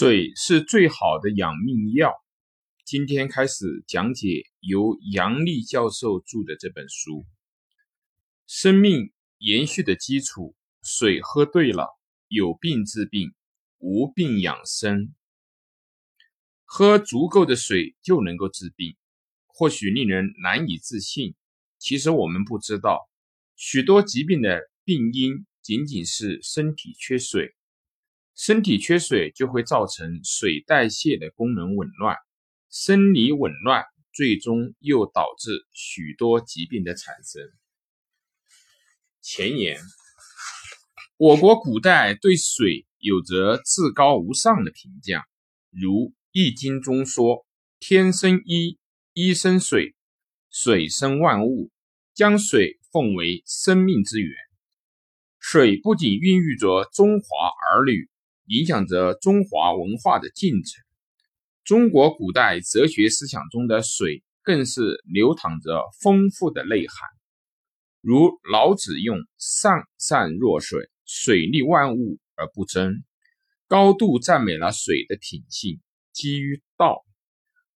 水是最好的养命药。今天开始讲解由杨丽教授著的这本书。生命延续的基础，水喝对了，有病治病，无病养生。喝足够的水就能够治病，或许令人难以置信。其实我们不知道，许多疾病的病因仅仅是身体缺水。身体缺水就会造成水代谢的功能紊乱，生理紊乱，最终又导致许多疾病的产生。前言：我国古代对水有着至高无上的评价，如《易经》中说：“天生一，一生水，水生万物，将水奉为生命之源。”水不仅孕育着中华儿女。影响着中华文化的进程。中国古代哲学思想中的水，更是流淌着丰富的内涵。如老子用“上善若水，水利万物而不争”，高度赞美了水的品性，基于道；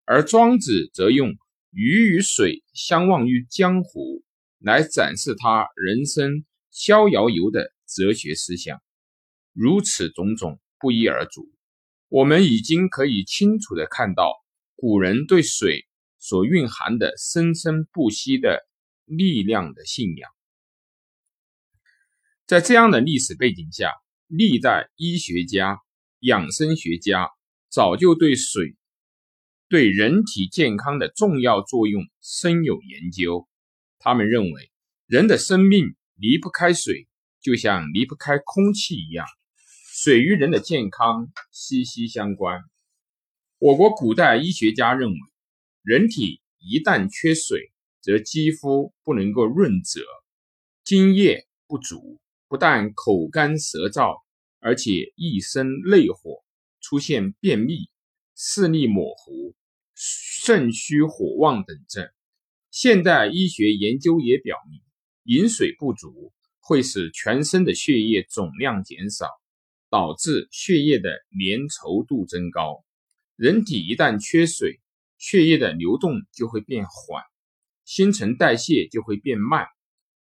而庄子则用“鱼与水相忘于江湖”来展示他人生逍遥游的哲学思想。如此种种。不一而足，我们已经可以清楚的看到古人对水所蕴含的生生不息的力量的信仰。在这样的历史背景下，历代医学家、养生学家早就对水对人体健康的重要作用深有研究。他们认为，人的生命离不开水，就像离不开空气一样。水与人的健康息息相关。我国古代医学家认为，人体一旦缺水，则肌肤不能够润泽，津液不足，不但口干舌燥，而且易生内火，出现便秘、视力模糊、肾虚火旺等症。现代医学研究也表明，饮水不足会使全身的血液总量减少。导致血液的粘稠度增高，人体一旦缺水，血液的流动就会变缓，新陈代谢就会变慢，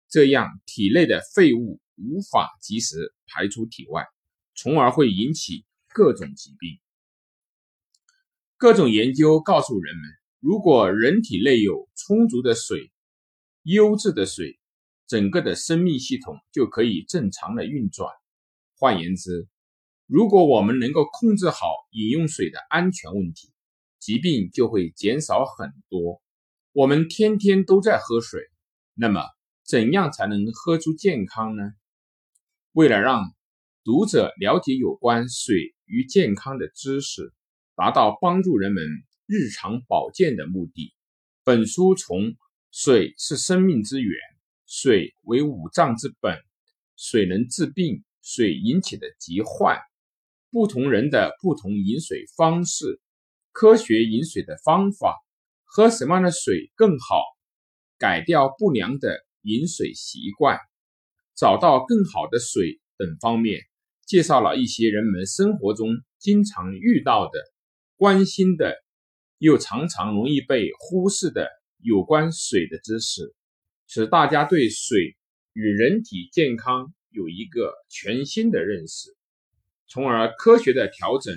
这样体内的废物无法及时排出体外，从而会引起各种疾病。各种研究告诉人们，如果人体内有充足的水、优质的水，整个的生命系统就可以正常的运转。换言之，如果我们能够控制好饮用水的安全问题，疾病就会减少很多。我们天天都在喝水，那么怎样才能喝出健康呢？为了让读者了解有关水与健康的知识，达到帮助人们日常保健的目的，本书从“水是生命之源，水为五脏之本，水能治病，水引起的疾患”。不同人的不同饮水方式，科学饮水的方法，喝什么样的水更好，改掉不良的饮水习惯，找到更好的水等方面，介绍了一些人们生活中经常遇到的、关心的，又常常容易被忽视的有关水的知识，使大家对水与人体健康有一个全新的认识。从而科学的调整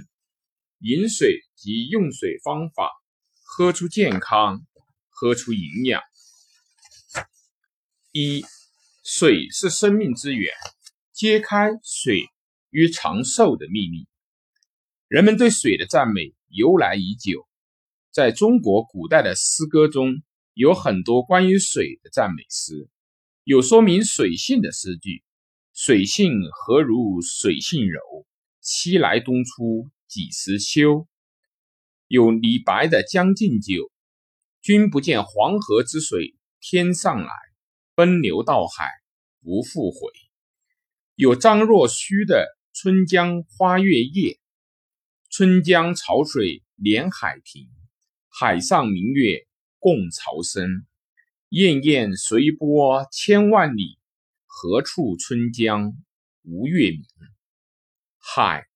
饮水及用水方法，喝出健康，喝出营养。一，水是生命之源，揭开水与长寿的秘密。人们对水的赞美由来已久，在中国古代的诗歌中有很多关于水的赞美诗，有说明水性的诗句：“水性何如水性柔。”西来东出几时休？有李白的《将进酒》，君不见黄河之水天上来，奔流到海不复回。有张若虚的《春江花月夜》，春江潮水连海平，海上明月共潮生。滟滟随波千万里，何处春江无月明？海、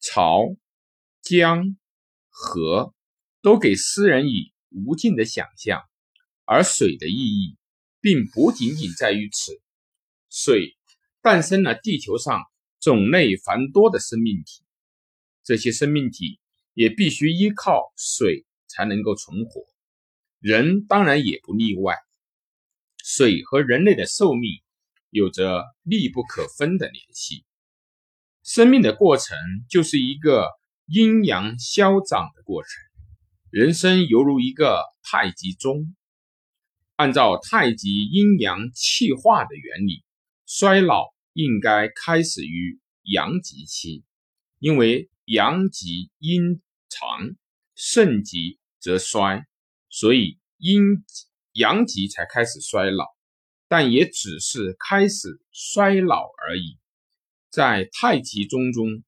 潮、江、河都给诗人以无尽的想象，而水的意义并不仅仅在于此。水诞生了地球上种类繁多的生命体，这些生命体也必须依靠水才能够存活，人当然也不例外。水和人类的寿命有着密不可分的联系。生命的过程就是一个阴阳消长的过程，人生犹如一个太极钟。按照太极阴阳气化的原理，衰老应该开始于阳极期，因为阳极阴长，盛极则衰，所以阴。阳极才开始衰老，但也只是开始衰老而已。在太极钟中，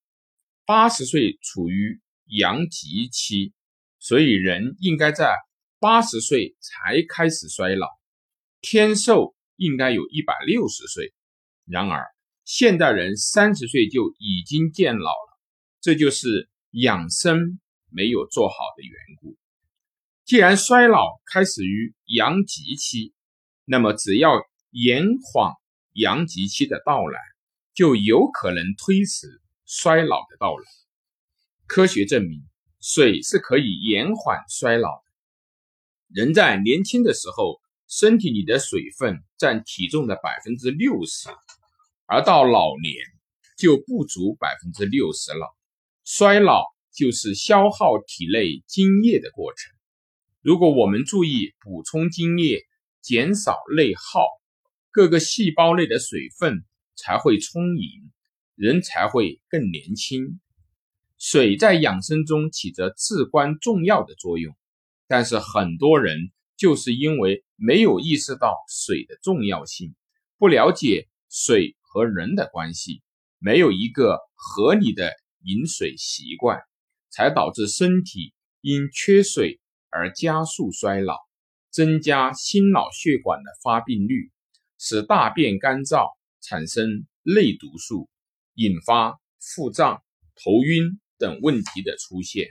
八十岁处于阳极期，所以人应该在八十岁才开始衰老。天寿应该有一百六十岁，然而现代人三十岁就已经渐老了，这就是养生没有做好的缘故。既然衰老开始于阳极期，那么只要延缓阳极期的到来，就有可能推迟衰老的到来。科学证明，水是可以延缓衰老的。人在年轻的时候，身体里的水分占体重的百分之六十，而到老年就不足百分之六十了。衰老就是消耗体内津液的过程。如果我们注意补充津液，减少内耗，各个细胞内的水分才会充盈，人才会更年轻。水在养生中起着至关重要的作用，但是很多人就是因为没有意识到水的重要性，不了解水和人的关系，没有一个合理的饮水习惯，才导致身体因缺水。而加速衰老，增加心脑血管的发病率，使大便干燥，产生内毒素，引发腹胀、头晕等问题的出现。